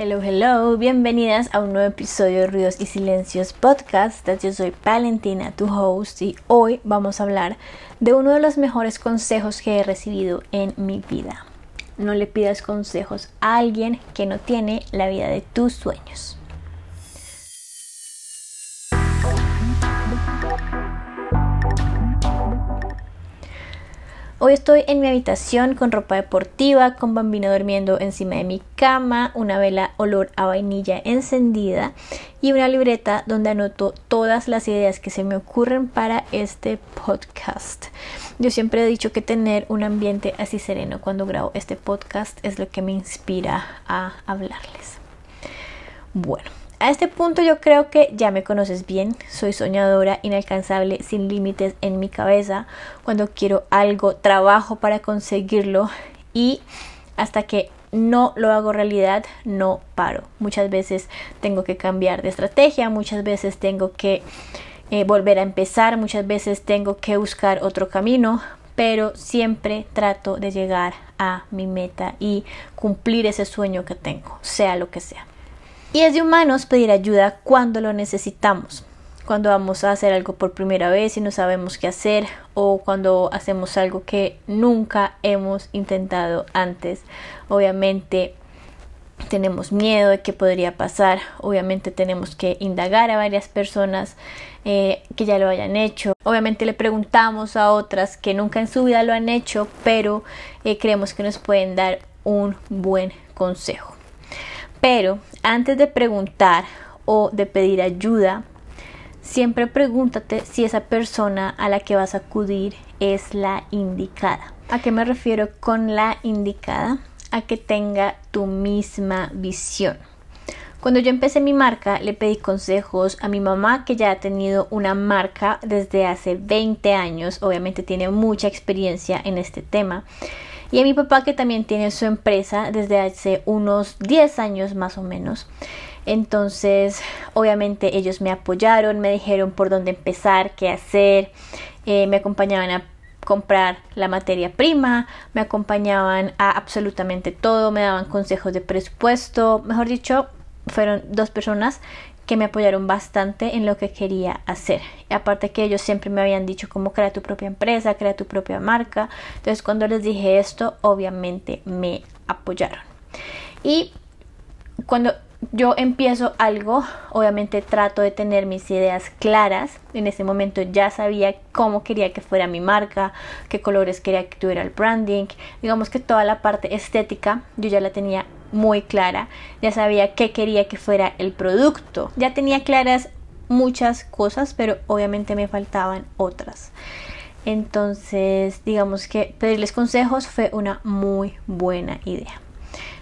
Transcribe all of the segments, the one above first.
Hello, hello, bienvenidas a un nuevo episodio de Ruidos y Silencios Podcast. Yo soy Valentina, tu host, y hoy vamos a hablar de uno de los mejores consejos que he recibido en mi vida. No le pidas consejos a alguien que no tiene la vida de tus sueños. Hoy estoy en mi habitación con ropa deportiva, con bambino durmiendo encima de mi cama, una vela olor a vainilla encendida y una libreta donde anoto todas las ideas que se me ocurren para este podcast. Yo siempre he dicho que tener un ambiente así sereno cuando grabo este podcast es lo que me inspira a hablarles. Bueno, a este punto yo creo que ya me conoces bien, soy soñadora, inalcanzable, sin límites en mi cabeza. Cuando quiero algo, trabajo para conseguirlo y hasta que no lo hago realidad, no paro. Muchas veces tengo que cambiar de estrategia, muchas veces tengo que eh, volver a empezar, muchas veces tengo que buscar otro camino, pero siempre trato de llegar a mi meta y cumplir ese sueño que tengo, sea lo que sea. Y es de humanos pedir ayuda cuando lo necesitamos, cuando vamos a hacer algo por primera vez y no sabemos qué hacer o cuando hacemos algo que nunca hemos intentado antes. Obviamente tenemos miedo de qué podría pasar, obviamente tenemos que indagar a varias personas eh, que ya lo hayan hecho, obviamente le preguntamos a otras que nunca en su vida lo han hecho, pero eh, creemos que nos pueden dar un buen consejo. Pero antes de preguntar o de pedir ayuda, siempre pregúntate si esa persona a la que vas a acudir es la indicada. ¿A qué me refiero con la indicada? A que tenga tu misma visión. Cuando yo empecé mi marca, le pedí consejos a mi mamá, que ya ha tenido una marca desde hace 20 años, obviamente tiene mucha experiencia en este tema y a mi papá que también tiene su empresa desde hace unos 10 años más o menos. Entonces, obviamente ellos me apoyaron, me dijeron por dónde empezar, qué hacer, eh, me acompañaban a comprar la materia prima, me acompañaban a absolutamente todo, me daban consejos de presupuesto, mejor dicho, fueron dos personas que me apoyaron bastante en lo que quería hacer. Y aparte que ellos siempre me habían dicho cómo crea tu propia empresa, crea tu propia marca. Entonces cuando les dije esto, obviamente me apoyaron. Y cuando yo empiezo algo, obviamente trato de tener mis ideas claras. En ese momento ya sabía cómo quería que fuera mi marca, qué colores quería que tuviera el branding. Digamos que toda la parte estética yo ya la tenía muy clara, ya sabía qué quería que fuera el producto, ya tenía claras muchas cosas, pero obviamente me faltaban otras. Entonces, digamos que pedirles consejos fue una muy buena idea.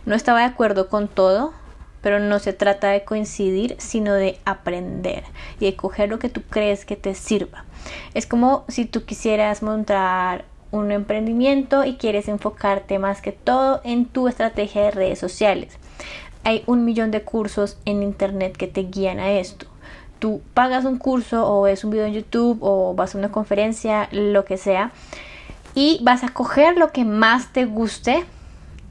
No estaba de acuerdo con todo, pero no se trata de coincidir, sino de aprender y de coger lo que tú crees que te sirva. Es como si tú quisieras montar un emprendimiento y quieres enfocarte más que todo en tu estrategia de redes sociales. Hay un millón de cursos en internet que te guían a esto. Tú pagas un curso o ves un video en YouTube o vas a una conferencia, lo que sea, y vas a coger lo que más te guste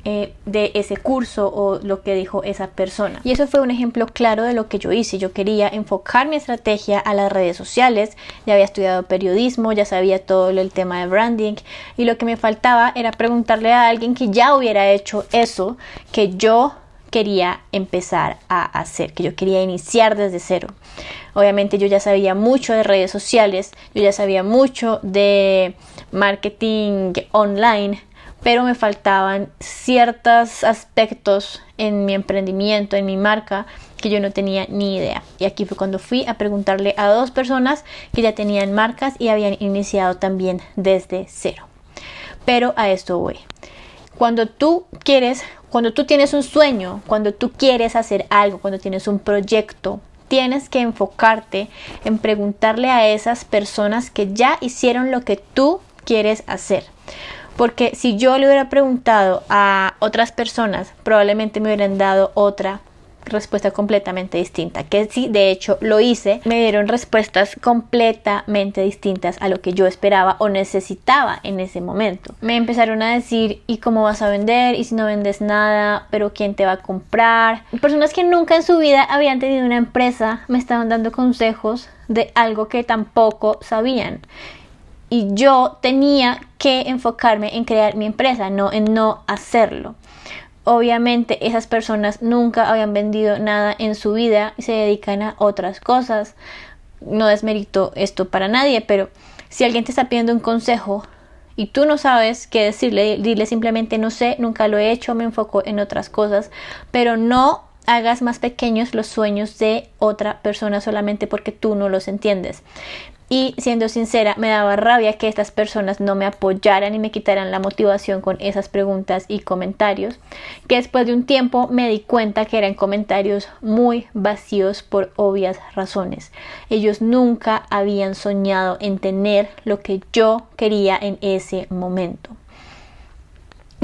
eh, de ese curso o lo que dijo esa persona. Y eso fue un ejemplo claro de lo que yo hice. Yo quería enfocar mi estrategia a las redes sociales. Ya había estudiado periodismo, ya sabía todo el tema de branding y lo que me faltaba era preguntarle a alguien que ya hubiera hecho eso que yo quería empezar a hacer, que yo quería iniciar desde cero. Obviamente yo ya sabía mucho de redes sociales, yo ya sabía mucho de marketing online, pero me faltaban ciertos aspectos en mi emprendimiento, en mi marca, que yo no tenía ni idea. Y aquí fue cuando fui a preguntarle a dos personas que ya tenían marcas y habían iniciado también desde cero. Pero a esto voy. Cuando tú quieres, cuando tú tienes un sueño, cuando tú quieres hacer algo, cuando tienes un proyecto, tienes que enfocarte en preguntarle a esas personas que ya hicieron lo que tú quieres hacer. Porque si yo le hubiera preguntado a otras personas, probablemente me hubieran dado otra respuesta completamente distinta, que sí, de hecho lo hice, me dieron respuestas completamente distintas a lo que yo esperaba o necesitaba en ese momento. Me empezaron a decir, ¿y cómo vas a vender? ¿Y si no vendes nada? ¿Pero quién te va a comprar? Personas que nunca en su vida habían tenido una empresa me estaban dando consejos de algo que tampoco sabían. Y yo tenía que enfocarme en crear mi empresa, no en no hacerlo. Obviamente esas personas nunca habían vendido nada en su vida y se dedican a otras cosas. No desmerito esto para nadie, pero si alguien te está pidiendo un consejo y tú no sabes qué decirle, dile simplemente no sé, nunca lo he hecho, me enfoco en otras cosas, pero no hagas más pequeños los sueños de otra persona solamente porque tú no los entiendes. Y siendo sincera, me daba rabia que estas personas no me apoyaran y me quitaran la motivación con esas preguntas y comentarios, que después de un tiempo me di cuenta que eran comentarios muy vacíos por obvias razones. Ellos nunca habían soñado en tener lo que yo quería en ese momento.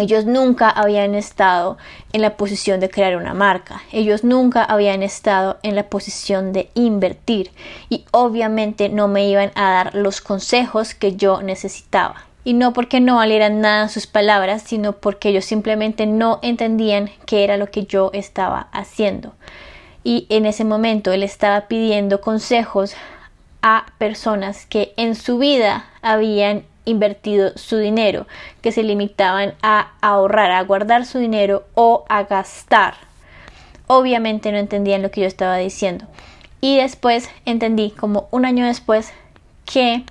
Ellos nunca habían estado en la posición de crear una marca. Ellos nunca habían estado en la posición de invertir. Y obviamente no me iban a dar los consejos que yo necesitaba. Y no porque no valieran nada sus palabras, sino porque ellos simplemente no entendían qué era lo que yo estaba haciendo. Y en ese momento él estaba pidiendo consejos a personas que en su vida habían invertido su dinero, que se limitaban a ahorrar, a guardar su dinero o a gastar. Obviamente no entendían lo que yo estaba diciendo. Y después entendí, como un año después, que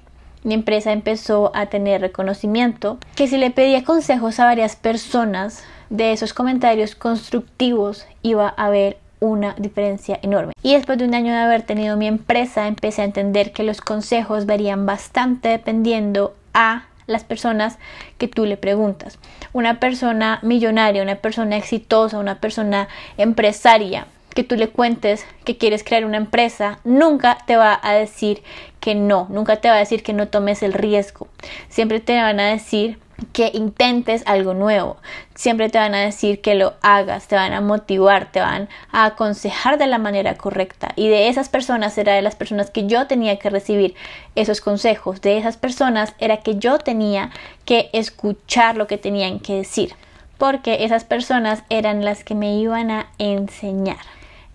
mi empresa empezó a tener reconocimiento, que si le pedía consejos a varias personas de esos comentarios constructivos iba a haber una diferencia enorme. Y después de un año de haber tenido mi empresa, empecé a entender que los consejos varían bastante dependiendo a las personas que tú le preguntas. Una persona millonaria, una persona exitosa, una persona empresaria, que tú le cuentes que quieres crear una empresa, nunca te va a decir que no, nunca te va a decir que no tomes el riesgo. Siempre te van a decir que intentes algo nuevo. Siempre te van a decir que lo hagas, te van a motivar, te van a aconsejar de la manera correcta. Y de esas personas era de las personas que yo tenía que recibir esos consejos. De esas personas era que yo tenía que escuchar lo que tenían que decir. Porque esas personas eran las que me iban a enseñar.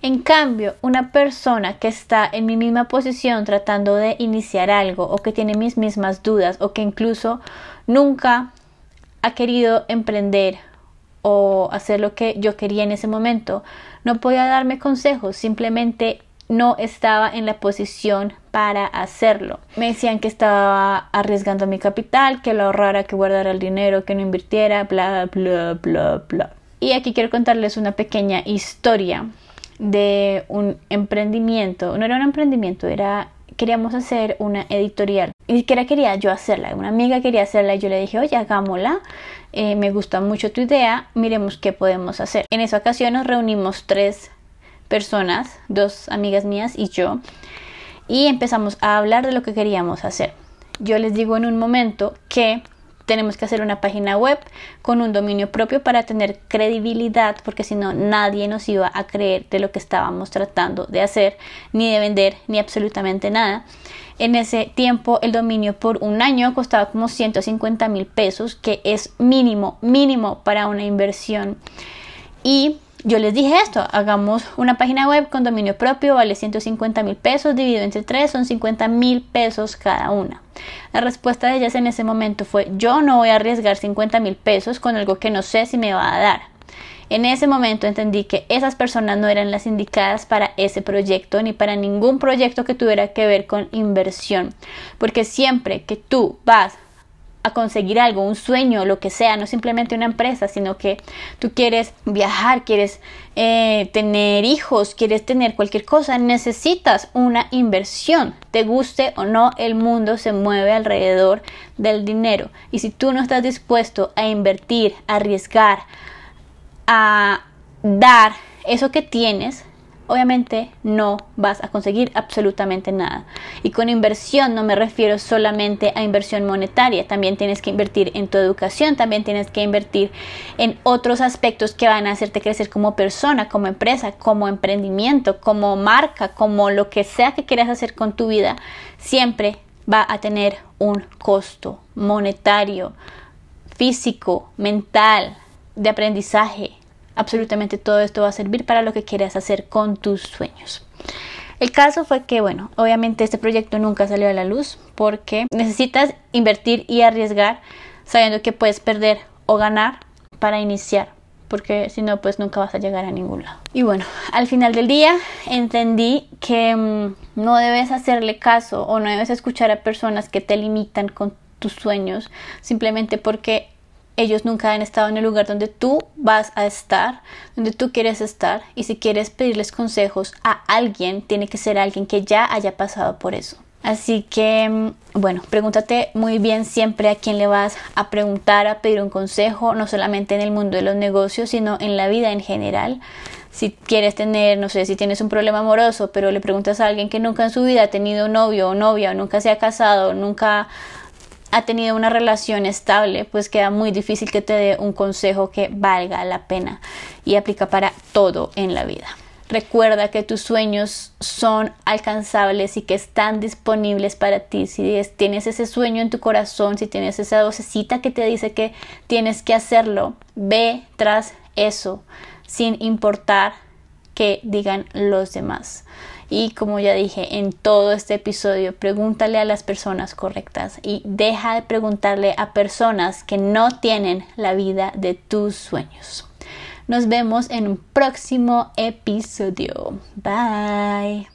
En cambio, una persona que está en mi misma posición tratando de iniciar algo o que tiene mis mismas dudas o que incluso nunca ha querido emprender o hacer lo que yo quería en ese momento, no podía darme consejos, simplemente no estaba en la posición para hacerlo. Me decían que estaba arriesgando mi capital, que lo ahorrara, que guardara el dinero, que no invirtiera, bla, bla, bla, bla. Y aquí quiero contarles una pequeña historia de un emprendimiento. No era un emprendimiento, era queríamos hacer una editorial. Y siquiera quería yo hacerla. Una amiga quería hacerla y yo le dije, oye, hagámosla. Eh, me gusta mucho tu idea. Miremos qué podemos hacer. En esa ocasión nos reunimos tres personas, dos amigas mías y yo. Y empezamos a hablar de lo que queríamos hacer. Yo les digo en un momento que tenemos que hacer una página web con un dominio propio para tener credibilidad, porque si no nadie nos iba a creer de lo que estábamos tratando de hacer, ni de vender, ni absolutamente nada. En ese tiempo el dominio por un año costaba como 150 mil pesos, que es mínimo, mínimo para una inversión. Y yo les dije esto, hagamos una página web con dominio propio, vale 150 mil pesos, dividido entre tres, son 50 mil pesos cada una. La respuesta de ellas en ese momento fue, yo no voy a arriesgar 50 mil pesos con algo que no sé si me va a dar. En ese momento entendí que esas personas no eran las indicadas para ese proyecto ni para ningún proyecto que tuviera que ver con inversión, porque siempre que tú vas a conseguir algo, un sueño, lo que sea, no simplemente una empresa, sino que tú quieres viajar, quieres eh, tener hijos, quieres tener cualquier cosa, necesitas una inversión. Te guste o no, el mundo se mueve alrededor del dinero. Y si tú no estás dispuesto a invertir, a arriesgar, a dar eso que tienes, obviamente no vas a conseguir absolutamente nada. Y con inversión no me refiero solamente a inversión monetaria, también tienes que invertir en tu educación, también tienes que invertir en otros aspectos que van a hacerte crecer como persona, como empresa, como emprendimiento, como marca, como lo que sea que quieras hacer con tu vida, siempre va a tener un costo monetario, físico, mental, de aprendizaje, absolutamente todo esto va a servir para lo que quieras hacer con tus sueños. El caso fue que, bueno, obviamente este proyecto nunca salió a la luz porque necesitas invertir y arriesgar sabiendo que puedes perder o ganar para iniciar, porque si no, pues nunca vas a llegar a ningún lado. Y bueno, al final del día entendí que mm, no debes hacerle caso o no debes escuchar a personas que te limitan con tus sueños simplemente porque ellos nunca han estado en el lugar donde tú vas a estar, donde tú quieres estar. Y si quieres pedirles consejos a alguien, tiene que ser alguien que ya haya pasado por eso. Así que, mm, bueno, pregúntate muy bien siempre a quién le vas a preguntar, a pedir un consejo, no solamente en el mundo de los negocios, sino en la vida en general. Si quieres tener, no sé, si tienes un problema amoroso, pero le preguntas a alguien que nunca en su vida ha tenido novio o novia, o nunca se ha casado, nunca ha tenido una relación estable, pues queda muy difícil que te dé un consejo que valga la pena y aplica para todo en la vida. Recuerda que tus sueños son alcanzables y que están disponibles para ti. Si tienes ese sueño en tu corazón, si tienes esa vocecita que te dice que tienes que hacerlo, ve tras eso sin importar que digan los demás. Y como ya dije en todo este episodio, pregúntale a las personas correctas y deja de preguntarle a personas que no tienen la vida de tus sueños. Nos vemos en un próximo episodio. Bye.